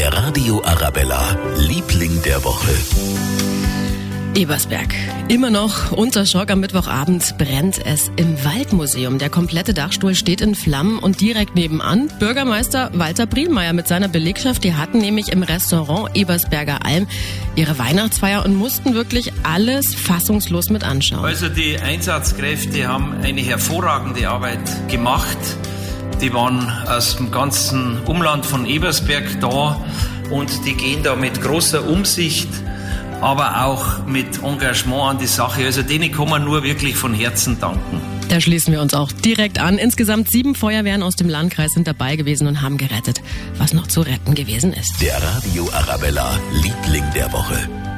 Der Radio Arabella, Liebling der Woche. Ebersberg. Immer noch unter Schock am Mittwochabend brennt es im Waldmuseum. Der komplette Dachstuhl steht in Flammen und direkt nebenan Bürgermeister Walter Brielmeier mit seiner Belegschaft. Die hatten nämlich im Restaurant Ebersberger Alm ihre Weihnachtsfeier und mussten wirklich alles fassungslos mit anschauen. Also die Einsatzkräfte haben eine hervorragende Arbeit gemacht. Die waren aus dem ganzen Umland von Ebersberg da und die gehen da mit großer Umsicht aber auch mit Engagement an die Sache. Also denen kann man nur wirklich von Herzen danken. Da schließen wir uns auch direkt an. Insgesamt sieben Feuerwehren aus dem Landkreis sind dabei gewesen und haben gerettet, was noch zu retten gewesen ist. Der Radio Arabella, Liebling der Woche.